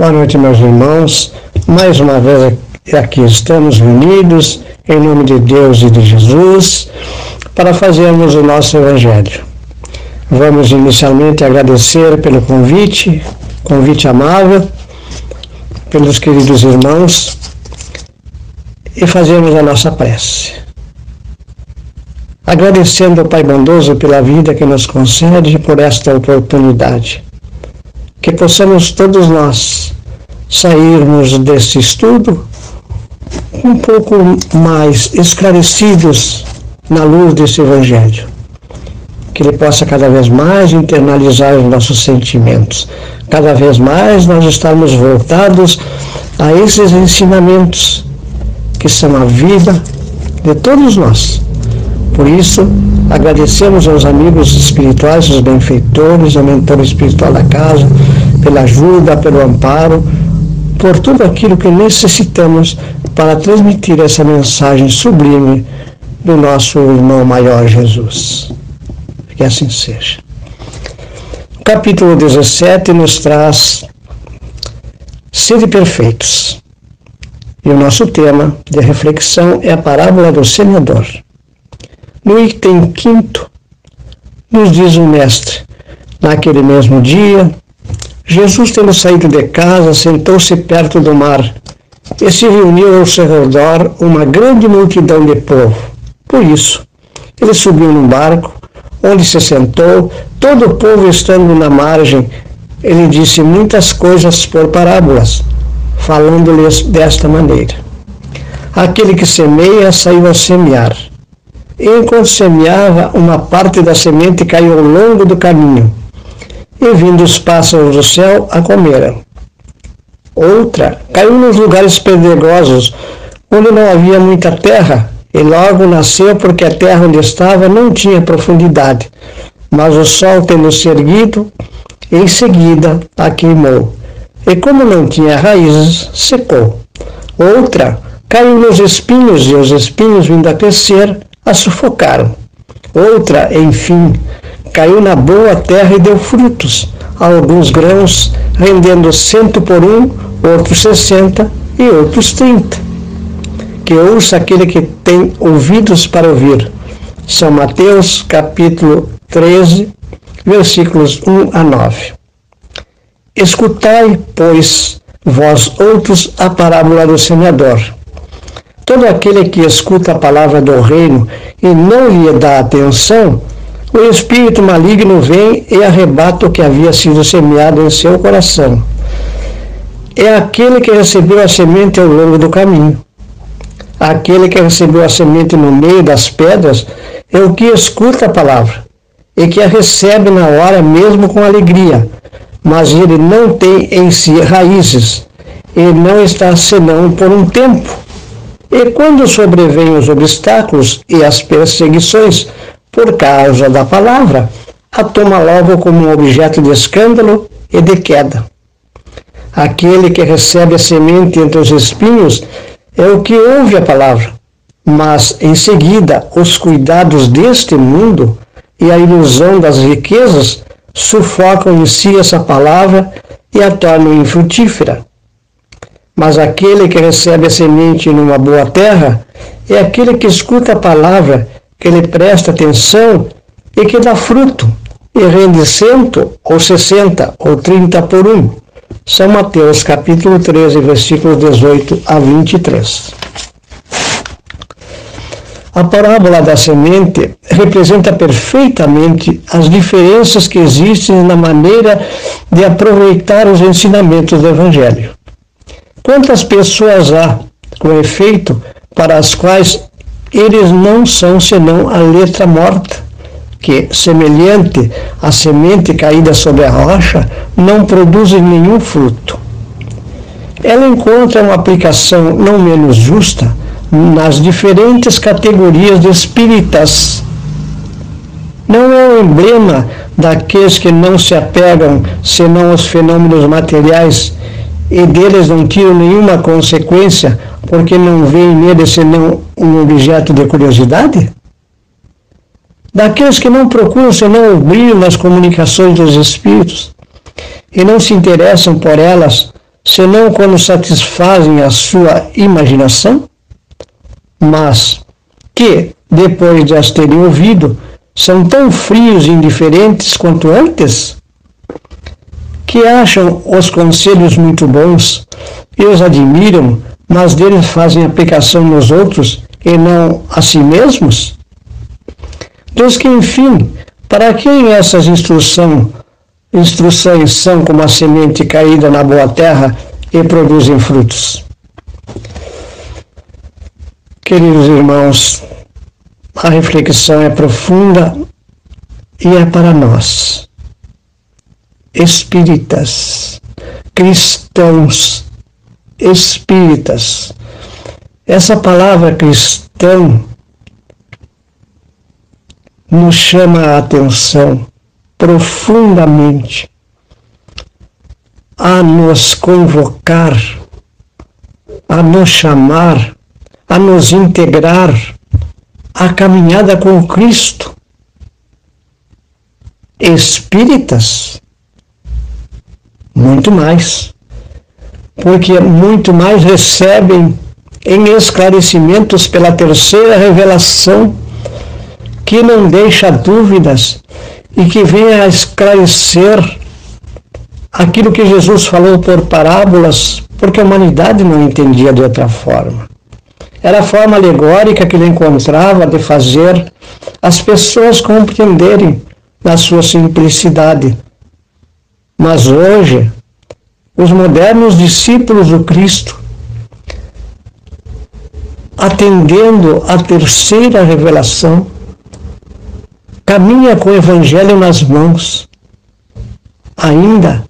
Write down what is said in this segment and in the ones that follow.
Boa noite, meus irmãos. Mais uma vez aqui estamos reunidos em nome de Deus e de Jesus para fazermos o nosso Evangelho. Vamos inicialmente agradecer pelo convite, convite amável, pelos queridos irmãos e fazermos a nossa prece. Agradecendo ao Pai bondoso pela vida que nos concede por esta oportunidade que possamos todos nós sairmos desse estudo um pouco mais esclarecidos na luz desse Evangelho. Que ele possa cada vez mais internalizar os nossos sentimentos, cada vez mais nós estarmos voltados a esses ensinamentos que são a vida de todos nós. Por isso, agradecemos aos amigos espirituais, os benfeitores, ao mentor espiritual da casa, pela ajuda, pelo amparo, por tudo aquilo que necessitamos para transmitir essa mensagem sublime do nosso irmão maior Jesus. Que assim seja. O capítulo 17 nos traz Sede perfeitos. E o nosso tema de reflexão é a parábola do semeador. No item quinto, nos diz o mestre, naquele mesmo dia, Jesus, tendo saído de casa, sentou-se perto do mar e se reuniu ao seu redor uma grande multidão de povo. Por isso, ele subiu num barco, onde se sentou, todo o povo estando na margem. Ele disse muitas coisas por parábolas, falando-lhes desta maneira: Aquele que semeia saiu a semear. Enquanto semeava, uma parte da semente caiu ao longo do caminho e vindo os pássaros do céu a comeram. Outra caiu nos lugares pedregosos, onde não havia muita terra, e logo nasceu porque a terra onde estava não tinha profundidade. Mas o sol, tendo se erguido, em seguida a queimou. E como não tinha raízes, secou. Outra caiu nos espinhos, e os espinhos, vindo a crescer, a sufocaram. Outra, enfim, caiu na boa terra e deu frutos, alguns grãos, rendendo cento por um, outros sessenta e outros trinta. Que ouça aquele que tem ouvidos para ouvir. São Mateus, capítulo 13, versículos 1 a 9. Escutai, pois, vós outros, a parábola do semeador. Todo aquele que escuta a palavra do reino e não lhe dá atenção, o espírito maligno vem e arrebata o que havia sido semeado em seu coração. É aquele que recebeu a semente ao longo do caminho. Aquele que recebeu a semente no meio das pedras é o que escuta a palavra e que a recebe na hora mesmo com alegria, mas ele não tem em si raízes, ele não está senão por um tempo. E quando sobrevêm os obstáculos e as perseguições, por causa da palavra, a toma logo como um objeto de escândalo e de queda. Aquele que recebe a semente entre os espinhos é o que ouve a palavra, mas em seguida os cuidados deste mundo e a ilusão das riquezas sufocam em si essa palavra e a tornam infrutífera. Mas aquele que recebe a semente numa boa terra é aquele que escuta a palavra que ele presta atenção e que dá fruto, e rende cento, ou sessenta, ou trinta por um. São Mateus capítulo 13, versículos 18 a 23. A parábola da semente representa perfeitamente as diferenças que existem na maneira de aproveitar os ensinamentos do Evangelho. Quantas pessoas há, com efeito, para as quais eles não são senão a letra morta, que, semelhante à semente caída sobre a rocha, não produzem nenhum fruto. Ela encontra uma aplicação não menos justa nas diferentes categorias de espíritas. Não é o emblema daqueles que não se apegam senão aos fenômenos materiais e deles não tiram nenhuma consequência porque não veem nele senão um objeto de curiosidade? Daqueles que não procuram senão o brilho nas comunicações dos espíritos e não se interessam por elas, senão quando satisfazem a sua imaginação? Mas que, depois de as terem ouvido, são tão frios e indiferentes quanto antes? Que acham os conselhos muito bons e os admiram, mas deles fazem aplicação nos outros e não a si mesmos? Diz que, enfim, para quem essas instrução, instruções são como a semente caída na boa terra e produzem frutos? Queridos irmãos, a reflexão é profunda e é para nós, espíritas, cristãos, espíritas. Essa palavra cristão nos chama a atenção profundamente a nos convocar, a nos chamar, a nos integrar à caminhada com Cristo. Espíritas, muito mais, porque muito mais recebem em esclarecimentos pela terceira revelação que não deixa dúvidas e que venha a esclarecer aquilo que Jesus falou por parábolas, porque a humanidade não entendia de outra forma. Era a forma alegórica que ele encontrava de fazer as pessoas compreenderem na sua simplicidade. Mas hoje, os modernos discípulos do Cristo, atendendo à terceira revelação, caminha com o Evangelho nas mãos, ainda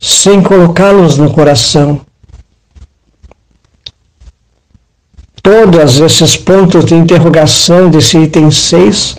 sem colocá-los no coração. Todos esses pontos de interrogação desse item 6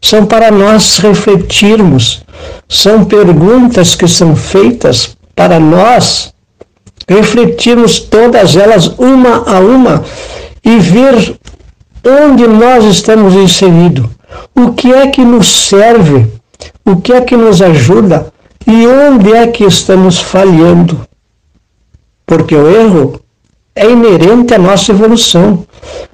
são para nós refletirmos, são perguntas que são feitas para nós refletirmos todas elas uma a uma e ver onde nós estamos inseridos o que é que nos serve? O que é que nos ajuda? E onde é que estamos falhando? Porque o erro é inerente à nossa evolução.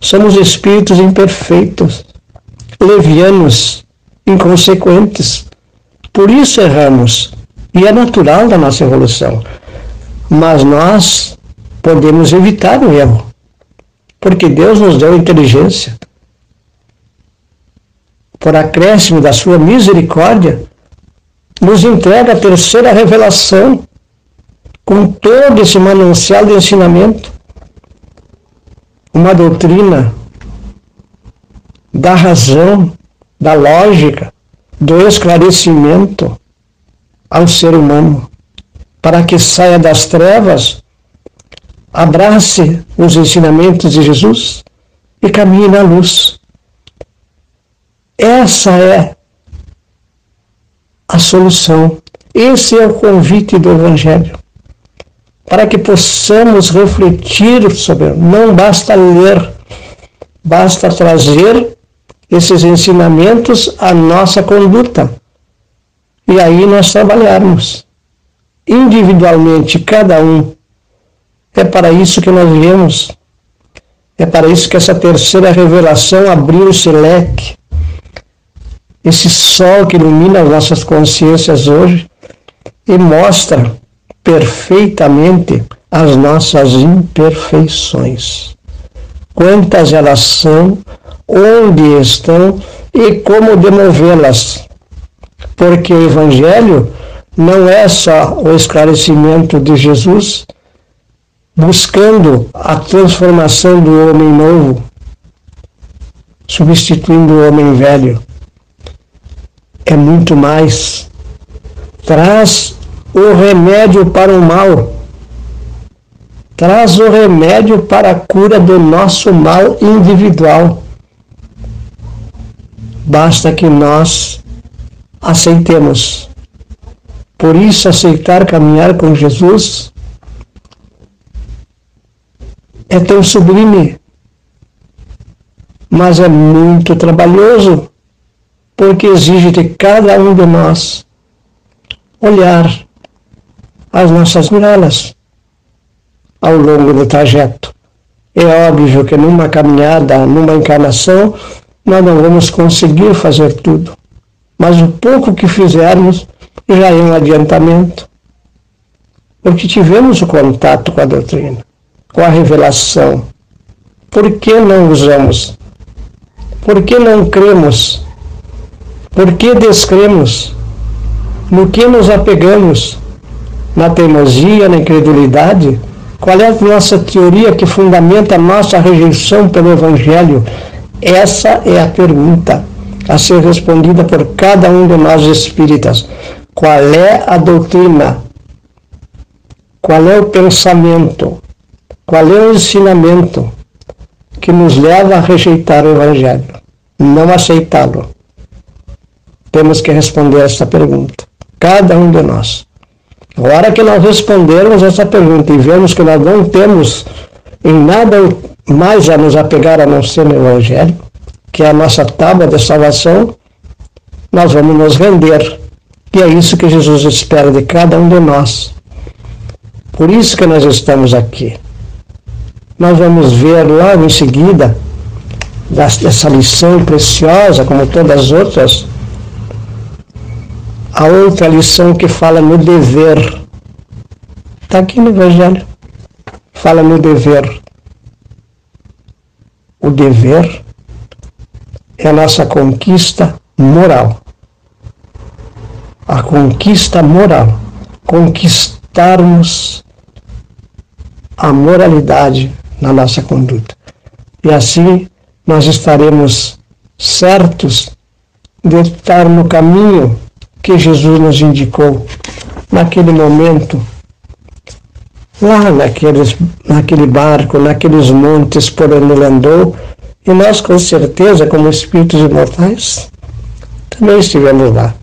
Somos espíritos imperfeitos, levianos, inconsequentes. Por isso erramos. E é natural da nossa evolução. Mas nós podemos evitar o erro. Porque Deus nos deu inteligência por acréscimo da sua misericórdia, nos entrega a terceira revelação, com todo esse manancial de ensinamento, uma doutrina da razão, da lógica, do esclarecimento ao ser humano, para que saia das trevas, abrace os ensinamentos de Jesus e caminhe na luz. Essa é a solução. Esse é o convite do Evangelho. Para que possamos refletir sobre, não basta ler, basta trazer esses ensinamentos à nossa conduta. E aí nós trabalharmos individualmente, cada um. É para isso que nós viemos. É para isso que essa terceira revelação abriu esse leque esse sol que ilumina as nossas consciências hoje e mostra perfeitamente as nossas imperfeições. Quantas elas são, onde estão e como demovê-las. Porque o Evangelho não é só o esclarecimento de Jesus buscando a transformação do homem novo, substituindo o homem velho é muito mais. Traz o remédio para o mal. Traz o remédio para a cura do nosso mal individual. Basta que nós aceitemos. Por isso, aceitar caminhar com Jesus é tão sublime, mas é muito trabalhoso porque exige de cada um de nós olhar as nossas muralhas, ao longo do trajeto. É óbvio que numa caminhada, numa encarnação, nós não vamos conseguir fazer tudo. Mas o pouco que fizermos já é um adiantamento. Porque tivemos o contato com a doutrina, com a revelação. Por que não usamos? Por que não cremos? Por que descremos? No que nos apegamos? Na teimosia, na incredulidade? Qual é a nossa teoria que fundamenta a nossa rejeição pelo Evangelho? Essa é a pergunta a ser respondida por cada um de nós espíritas. Qual é a doutrina? Qual é o pensamento? Qual é o ensinamento que nos leva a rejeitar o Evangelho? Não aceitá-lo. Temos que responder essa pergunta. Cada um de nós. A hora que nós respondermos essa pergunta e vemos que nós não temos em nada mais a nos apegar a não ser no Evangelho, que é a nossa tábua de salvação, nós vamos nos render. E é isso que Jesus espera de cada um de nós. Por isso que nós estamos aqui. Nós vamos ver logo em seguida dessa lição preciosa, como todas as outras, a outra lição que fala no dever. Está aqui no Evangelho. Fala no dever. O dever é a nossa conquista moral. A conquista moral. Conquistarmos a moralidade na nossa conduta. E assim nós estaremos certos de estar no caminho que Jesus nos indicou naquele momento, lá naqueles, naquele barco, naqueles montes por onde ele andou, e nós, com certeza, como espíritos imortais, também estivemos lá.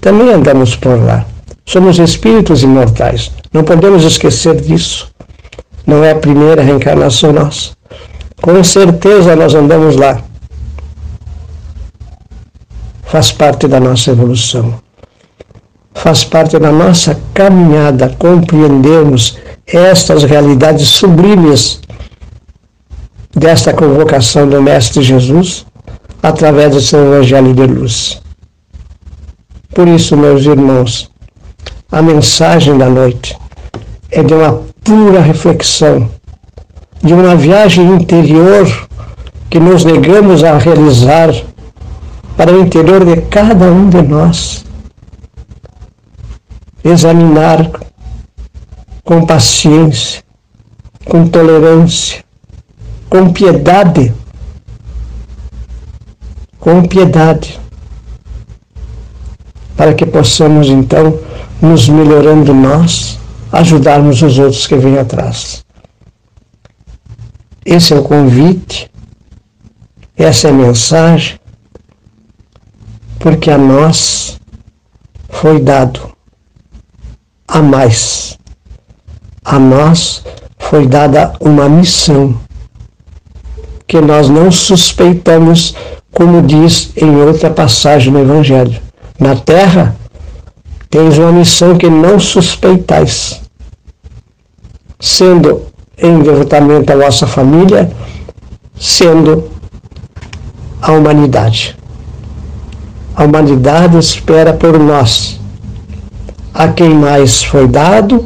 Também andamos por lá. Somos espíritos imortais. Não podemos esquecer disso. Não é a primeira reencarnação nossa. Com certeza nós andamos lá faz parte da nossa evolução. Faz parte da nossa caminhada compreendermos estas realidades sublimes desta convocação do Mestre Jesus através do seu Evangelho de luz. Por isso, meus irmãos, a mensagem da noite é de uma pura reflexão, de uma viagem interior que nos negamos a realizar para o interior de cada um de nós. Examinar com paciência, com tolerância, com piedade, com piedade, para que possamos então, nos melhorando nós, ajudarmos os outros que vêm atrás. Esse é o convite, essa é a mensagem porque a nós foi dado a mais. A nós foi dada uma missão que nós não suspeitamos, como diz em outra passagem no Evangelho. Na terra tens uma missão que não suspeitais, sendo em devotamento à vossa família, sendo a humanidade. A humanidade espera por nós. A quem mais foi dado,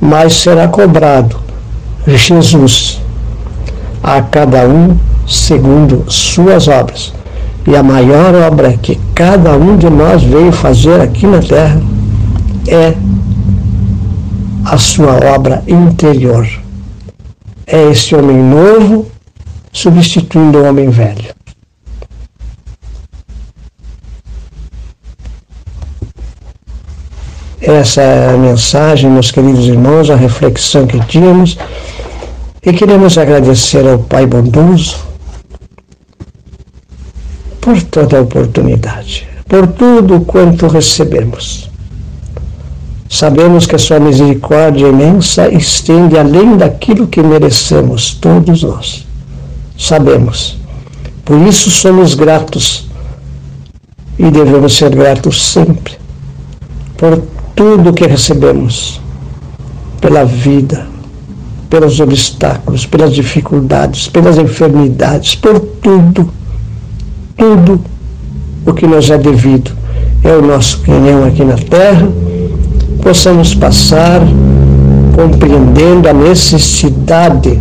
mais será cobrado. Jesus. A cada um segundo suas obras. E a maior obra que cada um de nós veio fazer aqui na terra é a sua obra interior. É esse homem novo substituindo o homem velho. Essa é a mensagem, meus queridos irmãos, a reflexão que tínhamos. E queremos agradecer ao Pai bondoso por toda a oportunidade, por tudo quanto recebemos. Sabemos que a sua misericórdia imensa estende além daquilo que merecemos, todos nós. Sabemos. Por isso somos gratos e devemos ser gratos sempre por tudo que recebemos, pela vida, pelos obstáculos, pelas dificuldades, pelas enfermidades, por tudo, tudo o que nos é devido. É o nosso canhão aqui na terra, possamos passar compreendendo a necessidade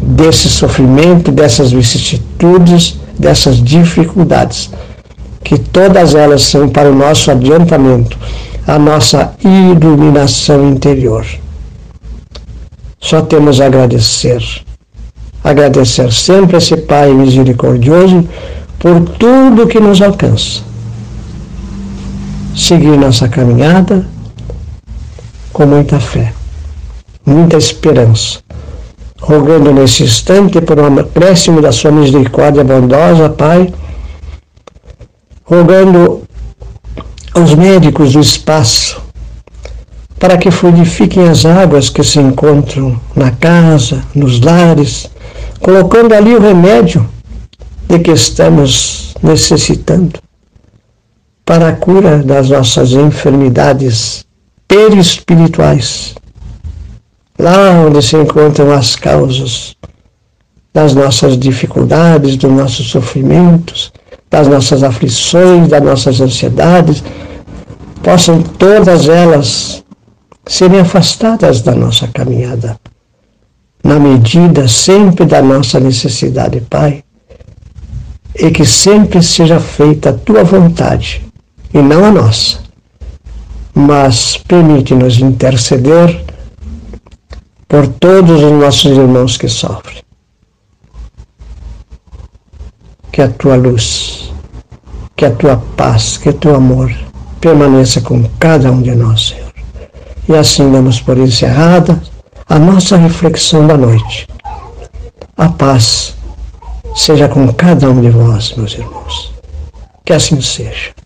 desse sofrimento, dessas vicissitudes, dessas dificuldades, que todas elas são para o nosso adiantamento, a nossa iluminação interior. Só temos a agradecer. Agradecer sempre a esse Pai misericordioso por tudo que nos alcança. Seguir nossa caminhada com muita fé, muita esperança, rogando nesse instante por um acréscimo da sua misericórdia bondosa, Pai, rogando aos médicos do espaço para que fluidifiquem as águas que se encontram na casa, nos lares, colocando ali o remédio de que estamos necessitando para a cura das nossas enfermidades perispirituais, lá onde se encontram as causas das nossas dificuldades, dos nossos sofrimentos, das nossas aflições, das nossas ansiedades, possam todas elas serem afastadas da nossa caminhada, na medida sempre da nossa necessidade, Pai, e que sempre seja feita a tua vontade e não a nossa. Mas permite-nos interceder por todos os nossos irmãos que sofrem. Que a tua luz, que a tua paz, que o teu amor permaneça com cada um de nós, Senhor. E assim damos por encerrada a nossa reflexão da noite. A paz seja com cada um de vós, meus irmãos. Que assim seja.